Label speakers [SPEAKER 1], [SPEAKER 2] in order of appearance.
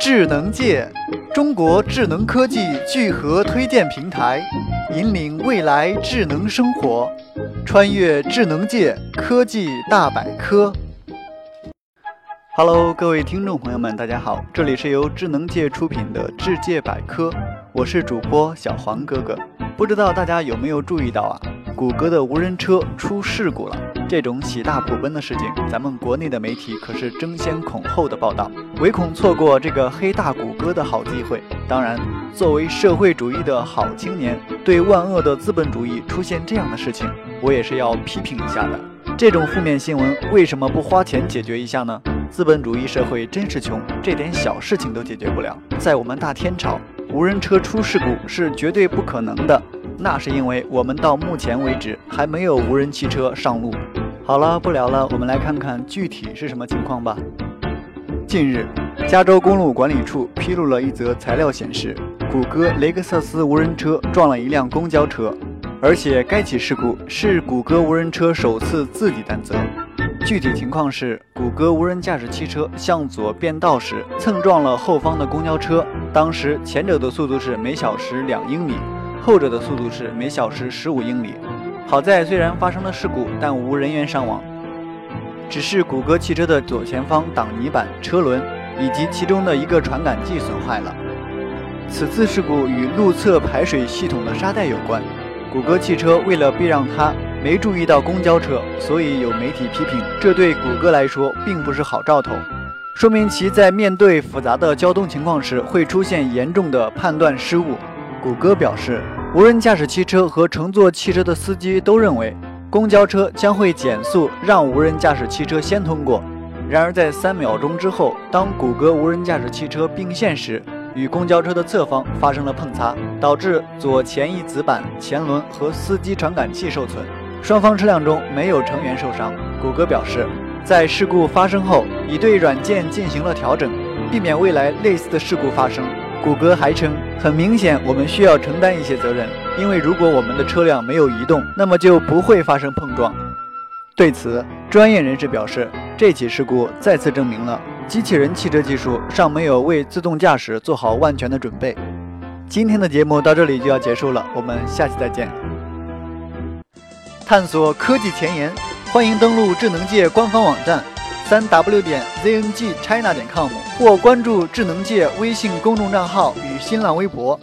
[SPEAKER 1] 智能界，中国智能科技聚合推荐平台，引领未来智能生活，穿越智能界科技大百科。Hello，各位听众朋友们，大家好，这里是由智能界出品的智界百科，我是主播小黄哥哥。不知道大家有没有注意到啊？谷歌的无人车出事故了，这种喜大普奔的事情，咱们国内的媒体可是争先恐后的报道，唯恐错过这个黑大谷歌的好机会。当然，作为社会主义的好青年，对万恶的资本主义出现这样的事情，我也是要批评一下的。这种负面新闻为什么不花钱解决一下呢？资本主义社会真是穷，这点小事情都解决不了。在我们大天朝，无人车出事故是绝对不可能的。那是因为我们到目前为止还没有无人汽车上路。好了，不聊了，我们来看看具体是什么情况吧。近日，加州公路管理处披露了一则材料，显示谷歌雷克萨斯无人车撞了一辆公交车，而且该起事故是谷歌无人车首次自己担责。具体情况是，谷歌无人驾驶汽车向左变道时蹭撞了后方的公交车，当时前者的速度是每小时两英里。后者的速度是每小时十五英里。好在虽然发生了事故，但无人员伤亡，只是谷歌汽车的左前方挡泥板、车轮以及其中的一个传感器损坏了。此次事故与路侧排水系统的沙袋有关。谷歌汽车为了避让它，没注意到公交车，所以有媒体批评，这对谷歌来说并不是好兆头，说明其在面对复杂的交通情况时会出现严重的判断失误。谷歌表示，无人驾驶汽车和乘坐汽车的司机都认为，公交车将会减速让无人驾驶汽车先通过。然而，在三秒钟之后，当谷歌无人驾驶汽车并线时，与公交车的侧方发生了碰擦，导致左前翼子板、前轮和司机传感器受损。双方车辆中没有成员受伤。谷歌表示，在事故发生后，已对软件进行了调整，避免未来类似的事故发生。谷歌还称，很明显，我们需要承担一些责任，因为如果我们的车辆没有移动，那么就不会发生碰撞。对此，专业人士表示，这起事故再次证明了机器人汽车技术尚没有为自动驾驶做好万全的准备。今天的节目到这里就要结束了，我们下期再见。探索科技前沿，欢迎登录智能界官方网站。三 w 点 zngchina 点 com 或关注智能界微信公众账号与新浪微博。